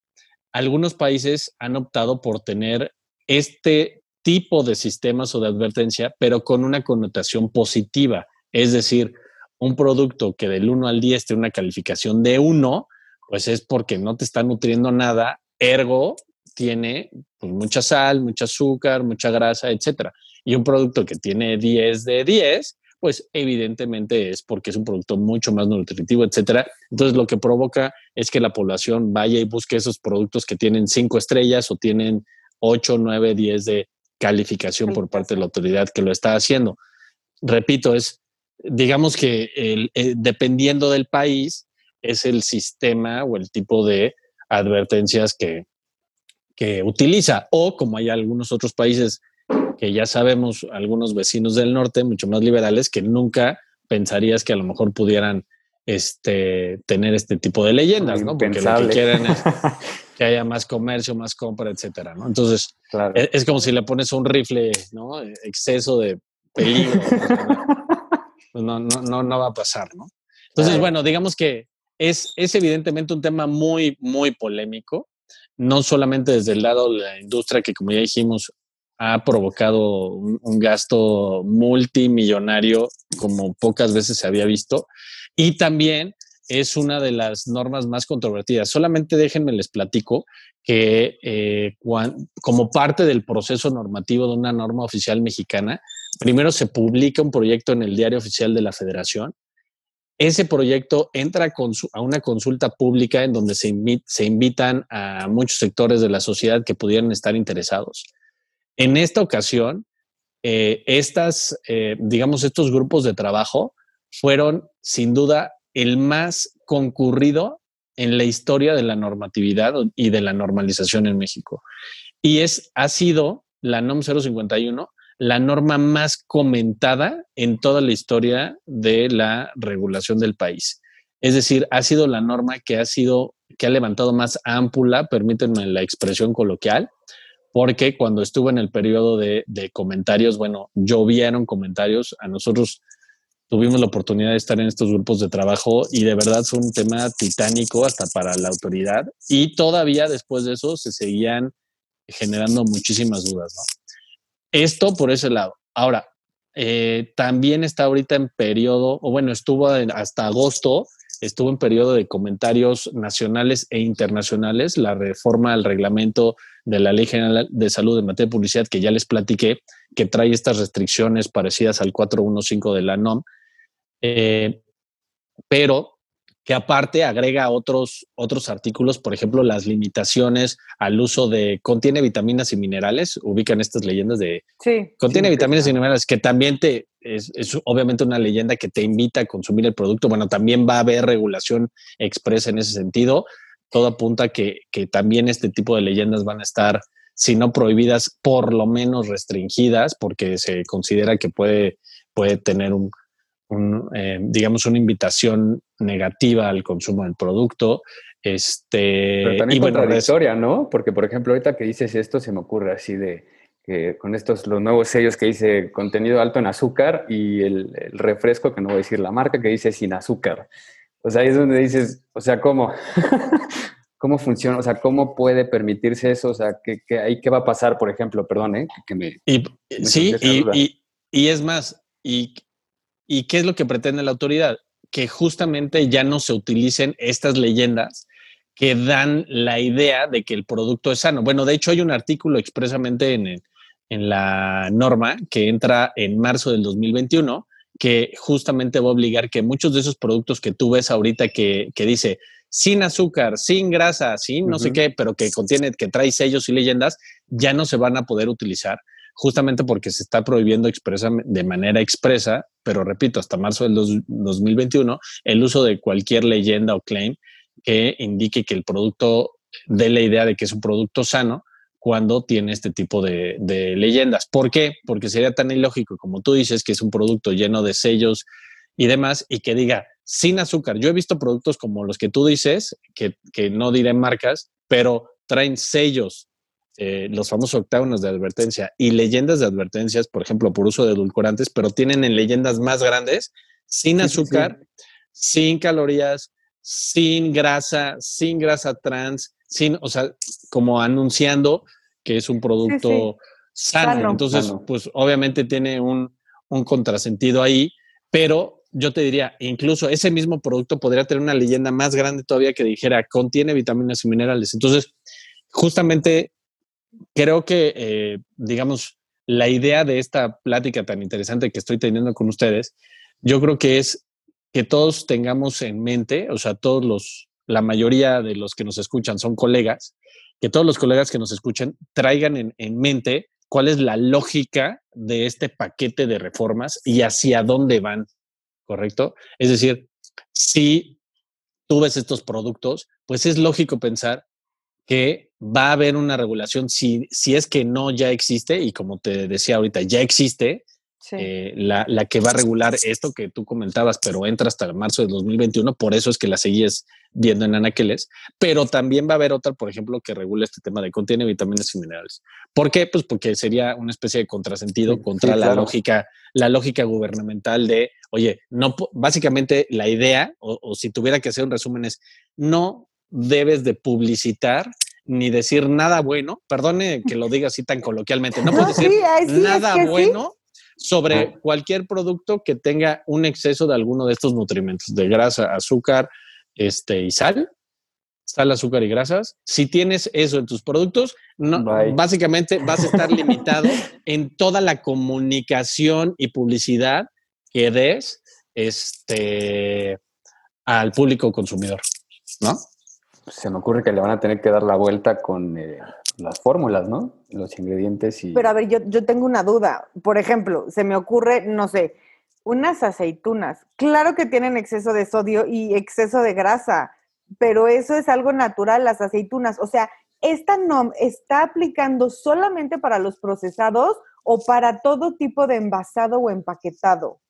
Algunos países han optado por tener este tipo de sistemas o de advertencia, pero con una connotación positiva. Es decir, un producto que del 1 al 10 tiene una calificación de 1, pues es porque no te está nutriendo nada, ergo tiene pues, mucha sal, mucho azúcar, mucha grasa, etc. Y un producto que tiene 10 de 10, pues evidentemente es porque es un producto mucho más nutritivo, etcétera. Entonces lo que provoca es que la población vaya y busque esos productos que tienen cinco estrellas o tienen ocho, nueve, diez de calificación por parte de la autoridad que lo está haciendo. Repito, es, digamos que eh, dependiendo del país, es el sistema o el tipo de advertencias que, que utiliza. O como hay algunos otros países que ya sabemos, algunos vecinos del norte, mucho más liberales, que nunca pensarías que a lo mejor pudieran este, tener este tipo de leyendas, ¿no? Porque lo que quieren es que haya más comercio, más compra, etcétera, ¿no? Entonces, e, es, como si le pones un rifle, ¿no? Exceso de peligro. Pues no, no, no, no va a pasar, ¿no? Entonces, bueno, digamos que es, es evidentemente un tema muy, muy polémico, no solamente desde el lado de la industria, que como ya dijimos, ha provocado un, un, gasto multimillonario como pocas veces se había visto, y también es una de las normas más controvertidas. Solamente déjenme les platico que eh, como parte del proceso normativo de una norma oficial mexicana, primero se publica un proyecto en el diario oficial de la federación. Ese proyecto entra a una consulta pública en donde se, invitan a muchos sectores de la sociedad que pudieran estar interesados. En esta ocasión, eh, estas, eh, digamos, estos grupos de trabajo fueron sin duda el más concurrido en la historia de la normatividad y de la normalización en México. Y es, ha sido la NOM 051 la norma más comentada en toda la historia de la regulación del país. Es decir, ha sido la norma que ha sido, que ha levantado más ámpula, permítanme la expresión coloquial, porque cuando estuvo en el periodo de, de comentarios, bueno, llovieron comentarios, a nosotros tuvimos la oportunidad de estar en estos grupos de trabajo y de verdad fue un tema titánico hasta para la autoridad y todavía después de eso se seguían generando muchísimas dudas. Esto por ese lado. Ahora, eh, también está ahorita en periodo, o bueno, estuvo hasta agosto, estuvo en periodo de comentarios nacionales e internacionales, la reforma al reglamento de la Ley General de Salud en materia de publicidad, que ya les platiqué, que trae estas restricciones parecidas al 415 de la NOM, eh, pero que aparte agrega otros, otros artículos, por ejemplo, las limitaciones al uso de contiene vitaminas y minerales, ubican estas leyendas de sí, contiene vitaminas y minerales, que también te es, es, obviamente una leyenda que te invita a consumir el producto. Bueno, también va a haber regulación expresa en ese sentido. Todo apunta que, que también este tipo de leyendas van a estar, si no prohibidas, por lo menos restringidas, porque se considera que puede, puede tener un, eh, digamos, una invitación negativa al consumo del producto. Este, Pero también y contradictoria, ¿no? Porque, por ejemplo, ahorita que dices esto, se me ocurre así de que con estos, los nuevos sellos que dice contenido alto en azúcar y el, refresco, que no voy a decir la marca, que dice sin azúcar. O sea, ahí es donde dices, o sea, ¿cómo? ¿Cómo funciona? O sea, ¿cómo puede permitirse eso? O sea, ¿qué, qué, ahí, ¿qué va a pasar, por ejemplo? Perdón, ¿eh? Que me, y, sí, y, y, y, es más, y ¿Y qué es lo que pretende la autoridad? Que justamente ya no se utilicen estas leyendas que dan la idea de que el producto es sano. Bueno, de hecho hay un artículo expresamente en, en la norma que entra en marzo del 2021 que justamente va a obligar que muchos de esos productos que tú ves ahorita que, que dice sin azúcar, sin grasa, sin no sé qué, pero que contiene, que trae sellos y leyendas, ya no se van a poder utilizar justamente porque se está prohibiendo expresa, de manera expresa, pero repito, hasta marzo del 2021, el uso de cualquier leyenda o claim que indique que el producto dé la idea de que es un producto sano cuando tiene este tipo de, de leyendas. ¿Por qué? Porque sería tan ilógico como tú dices que es un producto lleno de sellos y demás y que diga sin azúcar. Yo he visto productos como los que tú dices, que, que no diré marcas, pero traen sellos eh, los famosos octágonos de advertencia y leyendas de advertencias, por ejemplo, por uso de edulcorantes, pero tienen en leyendas más grandes, sin azúcar, sin calorías, sin grasa, sin grasa trans, sin, o sea, como anunciando que es un producto sano. Entonces, pues obviamente tiene un, un contrasentido ahí, pero yo te diría, incluso ese mismo producto podría tener una leyenda más grande todavía que dijera contiene vitaminas y minerales. Entonces, justamente creo que, eh, digamos, la idea de esta plática tan interesante que estoy teniendo con ustedes yo creo que es que todos tengamos en mente, o sea, todos los, la mayoría de los que nos escuchan son colegas, que todos los colegas que nos escuchen traigan en, en mente cuál es la lógica de este paquete de reformas y hacia dónde van, ¿correcto? Es decir, si tú ves estos productos, pues es lógico pensar que va a haber una regulación si, si es que no ya existe, y como te decía ahorita, ya existe, eh, la, la, que va a regular esto que tú comentabas, pero entra hasta marzo de 2021, por eso es que la seguías viendo en anaqueles, pero también va a haber otra, por ejemplo, que regule este tema de contiene vitaminas y minerales. ¿Por qué? Pues porque sería una especie de contrasentido contra la lógica, la lógica gubernamental de, oye, no, básicamente la idea, o, o si tuviera que hacer un resumen es, no debes de publicitar ni decir nada bueno, perdone que lo diga así tan coloquialmente, no puedes decir nada bueno sobre cualquier producto que tenga un exceso de alguno de estos nutrimentos, de grasa, azúcar este, y sal, sal, azúcar y grasas. Si tienes eso en tus productos, no, básicamente vas a estar limitado en toda la comunicación y publicidad que des este, al público consumidor, ¿no? Se me ocurre que le van a tener que dar la vuelta con eh, las fórmulas, ¿no? Los ingredientes y... Pero a ver, yo, yo tengo una duda. Por ejemplo, se me ocurre, no sé, unas aceitunas. Claro que tienen exceso de sodio y exceso de grasa, pero eso es algo natural, las aceitunas. O sea, ¿esta NOM está aplicando solamente para los procesados o para todo tipo de envasado o empaquetado?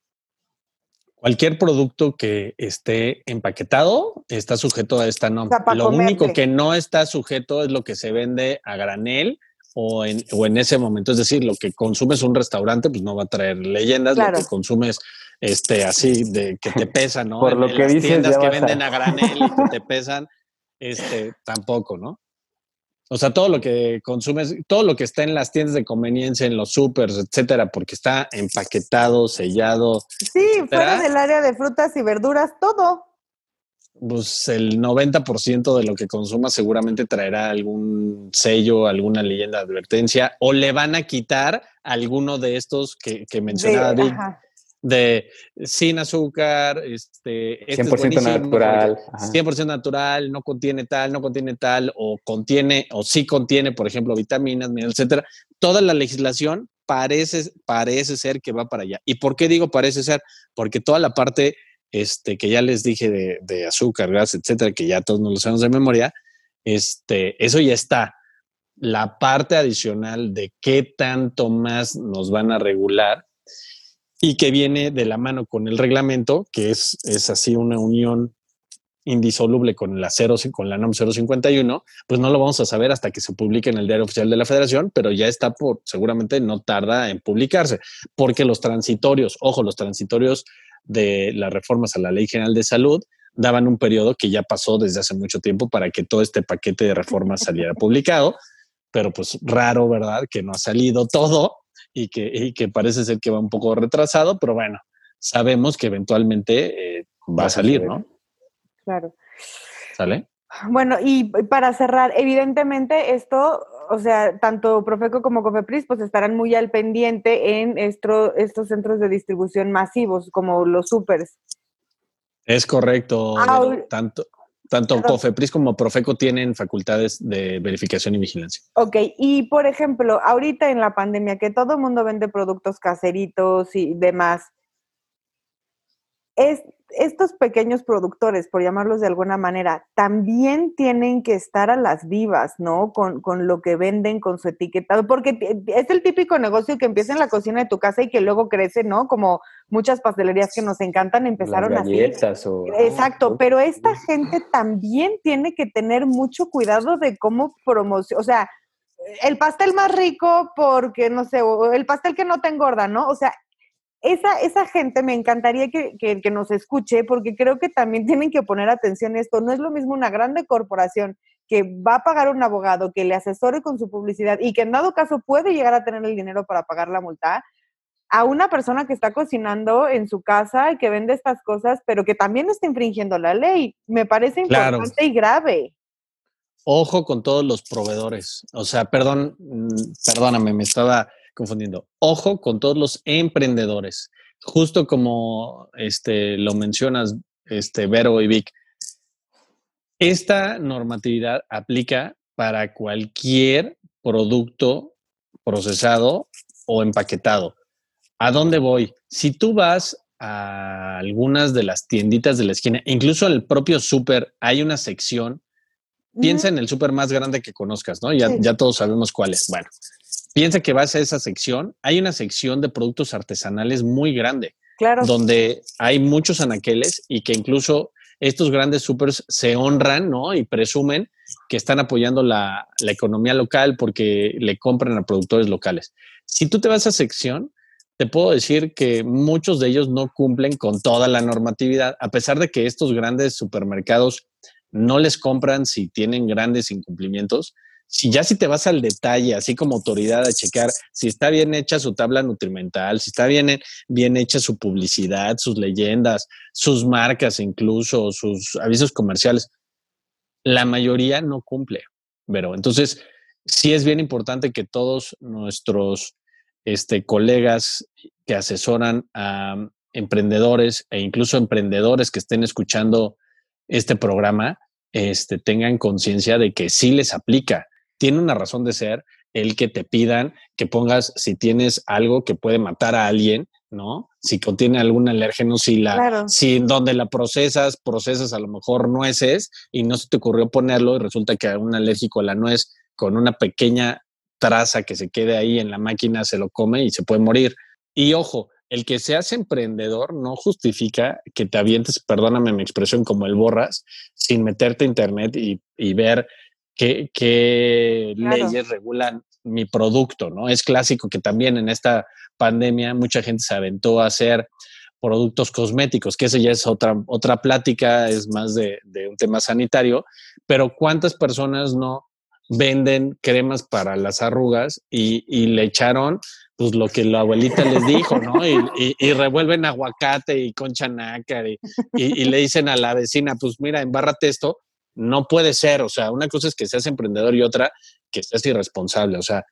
Cualquier producto que esté empaquetado está sujeto a esta norma. lo único que no está sujeto es lo que se vende a granel o en, o en ese momento. Es decir, lo que consumes un restaurante, pues no va a traer leyendas. Lo que consumes este, así de que te pesan, ¿no? Por lo que las tiendas que venden a... granel y que te pesan, este, tampoco, ¿no? O sea, todo lo que consumes, todo lo que está en las tiendas de conveniencia, en los supers, etcétera, porque está empaquetado, sellado. Sí, fuera del área de frutas y verduras, todo. Pues el 90% de lo que consuma seguramente traerá algún sello, alguna leyenda de advertencia, o le van a quitar alguno de estos que, que mencionaba de sin azúcar, este, 100% este natural. 100% natural, no contiene tal, no contiene tal, o contiene, o sí contiene, por ejemplo, vitaminas, minerales, etcétera. Toda la legislación parece, parece ser que va para allá. ¿Y por qué digo parece ser? Porque toda la parte este, que ya les dije de, de azúcar, gas, etcétera, que ya todos nos lo sabemos de memoria, este, eso ya está. La parte adicional de qué tanto más nos van a regular, y que viene de la mano con el reglamento, que es, es así una unión indisoluble con la, 0, con la NOM 051, pues no lo vamos a saber hasta que se publique en el diario oficial de la federación, pero ya está por, seguramente no tarda en publicarse, porque los transitorios, ojo, los transitorios de las reformas a la Ley General de Salud daban un periodo que ya pasó desde hace mucho tiempo para que todo este paquete de reformas saliera publicado, pero pues raro, ¿verdad? Que no ha salido todo y que, que parece ser que va un poco retrasado, pero bueno, sabemos que eventualmente eh, va a salir, ¿no? Claro. ¿Sale? Bueno, y para cerrar, evidentemente esto, o sea, tanto Profeco como Cofepris pues estarán muy al pendiente en estos centros de distribución masivos como los supers. Es correcto, tanto, tanto COFEPRIS como Profeco tienen facultades de verificación y vigilancia. Ok, y por ejemplo, ahorita en la pandemia que todo el mundo vende productos caseritos y demás, es, estos pequeños productores, por llamarlos de alguna manera, también tienen que estar a las vivas, ¿no? Con, con, lo que venden, con su etiquetado, porque es el típico negocio que empieza en la cocina de tu casa y que luego crece, ¿no? Como muchas pastelerías que nos encantan empezaron así. O, Exacto, pero esta gente también tiene que tener mucho cuidado de cómo promocionar, o sea, el pastel más rico porque, no sé, el pastel que no te engorda, ¿no? O sea, esa, esa gente me encantaría que, que, nos escuche porque creo que también tienen que poner atención a esto. No es lo mismo una grande corporación que va a pagar un abogado que le asesore con su publicidad y que en dado caso puede llegar a tener el dinero para pagar la multa, a una persona que está cocinando en su casa y que vende estas cosas, pero que también está infringiendo la ley. Me parece importante y grave. Ojo con todos los proveedores. O sea, perdón, mm, perdóname, me estaba confundiendo. Ojo con todos los emprendedores justo como este, lo mencionas, este, Vero y Vic, esta normatividad aplica para cualquier producto procesado o empaquetado. ¿A dónde voy? Si tú vas a algunas de las tienditas de la esquina, incluso el propio súper, hay una sección. Piensa en el súper más grande que conozcas, ¿no? Ya, ya todos sabemos cuál es. Bueno, piensa que vas a esa sección. Hay una sección de productos artesanales muy grande. Claro. Donde hay muchos anaqueles y que incluso estos grandes supers se honran, ¿no? Y presumen que están apoyando la, la economía local porque le compran a productores locales. Si tú te vas a esa sección, te puedo decir que muchos de ellos no cumplen con toda la normatividad, a pesar de que estos grandes supermercados no les compran si tienen grandes incumplimientos. Si ya si te vas al detalle, así como autoridad, a checar si está bien hecha su tabla nutrimental, si está bien, bien hecha su publicidad, sus leyendas, sus marcas incluso, sus avisos comerciales, la mayoría no cumple. Pero entonces, sí es bien importante que todos nuestros este, colegas que asesoran a emprendedores e incluso emprendedores que estén escuchando este programa, este, tengan conciencia de que sí les aplica. Tiene una razón de ser el que te pidan que pongas si tienes algo que puede matar a alguien, ¿no? Si contiene algún alérgeno, si la, si donde la procesas, procesas a lo mejor nueces y no se te ocurrió ponerlo y resulta que un alérgico a la nuez con una pequeña traza que se quede ahí en la máquina se lo come y se puede morir. Y ojo, el que seas emprendedor no justifica que te avientes, perdóname mi expresión, como el borras, sin meterte a internet y, ver qué, qué leyes regulan mi producto, ¿no? Es clásico que también en esta pandemia mucha gente se aventó a hacer productos cosméticos, que esa ya es otra, otra plática, es más de, de un tema sanitario, pero ¿cuántas personas no venden cremas para las arrugas y, le echaron pues lo que la abuelita les dijo, ¿no? Y, revuelven aguacate y concha nácar y, y, le dicen a la vecina, pues mira, embárrate esto. No puede ser, o sea, una cosa es que seas emprendedor y otra que seas irresponsable, o sea,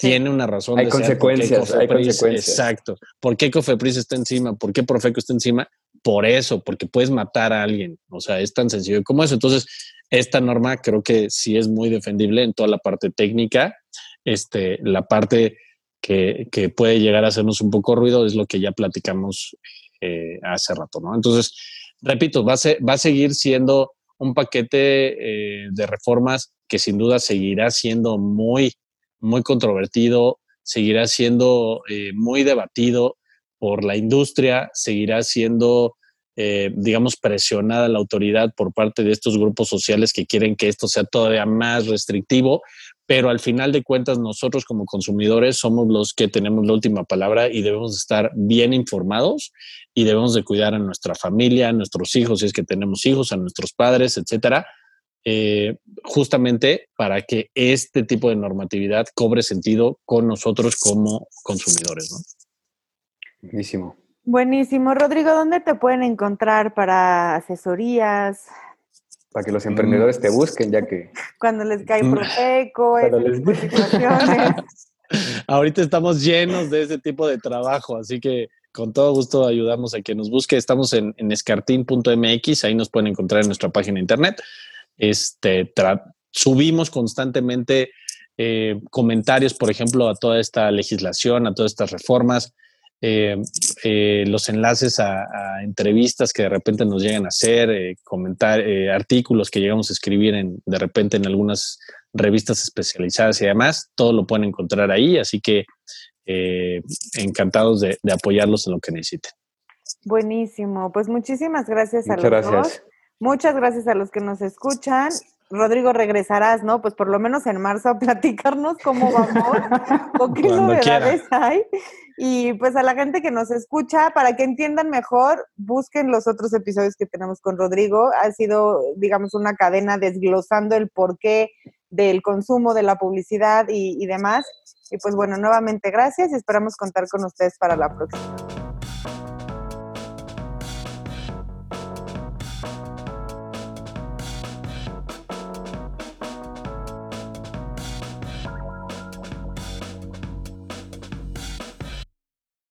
tiene una razón hay consecuencias, hay consecuencias. Exacto. ¿Por qué Cofepris está encima? ¿Por qué Profeco está encima? Por eso, porque puedes matar a alguien. O sea, es tan sencillo como eso. Entonces, esta norma creo que sí es muy defendible en toda la parte técnica. Este, la parte que, puede llegar a hacernos un poco ruido es lo que ya platicamos eh, hace rato, ¿no? Entonces, repito, va a, va a seguir siendo un paquete eh, de reformas que sin duda seguirá siendo muy, muy controvertido, seguirá siendo eh, muy debatido por la industria, seguirá siendo eh, digamos, presionada la autoridad por parte de estos grupos sociales que quieren que esto sea todavía más restrictivo, pero al final de cuentas nosotros como consumidores somos los que tenemos la última palabra y debemos estar bien informados y debemos de cuidar a nuestra familia, a nuestros hijos, si es que tenemos hijos, a nuestros padres, etcétera, eh, justamente para que este tipo de normatividad cobre sentido con nosotros como consumidores. ¿no? Buenísimo. Buenísimo. Rodrigo, ¿dónde te pueden encontrar para asesorías? Para que los emprendedores te busquen, ya que... Cuando les cae mm. Profeco, situaciones. Ahorita estamos llenos de ese tipo de trabajo, así que con todo gusto ayudamos a que nos busque. Estamos en, en escartín.mx, ahí nos pueden encontrar en nuestra página de internet. Este, subimos constantemente eh, comentarios, por ejemplo, a toda esta legislación, a todas estas reformas. Eh, eh, los enlaces a, entrevistas que de repente nos llegan a hacer, eh, comentar artículos que llegamos a escribir en, de repente en algunas revistas especializadas y demás, todo lo pueden encontrar ahí, así que encantados de, apoyarlos en lo que necesiten. Buenísimo, pues muchísimas gracias a los gracias. Muchas gracias a los que nos escuchan Rodrigo, regresarás, ¿no? Pues por lo menos en marzo a platicarnos cómo vamos, o qué novedades hay. Y pues a la gente que nos escucha, para que entiendan mejor, busquen los otros episodios que tenemos con Rodrigo. Ha sido, digamos, una cadena desglosando el porqué del consumo, de la publicidad y, y demás. Y pues bueno, nuevamente gracias y esperamos contar con ustedes para la próxima.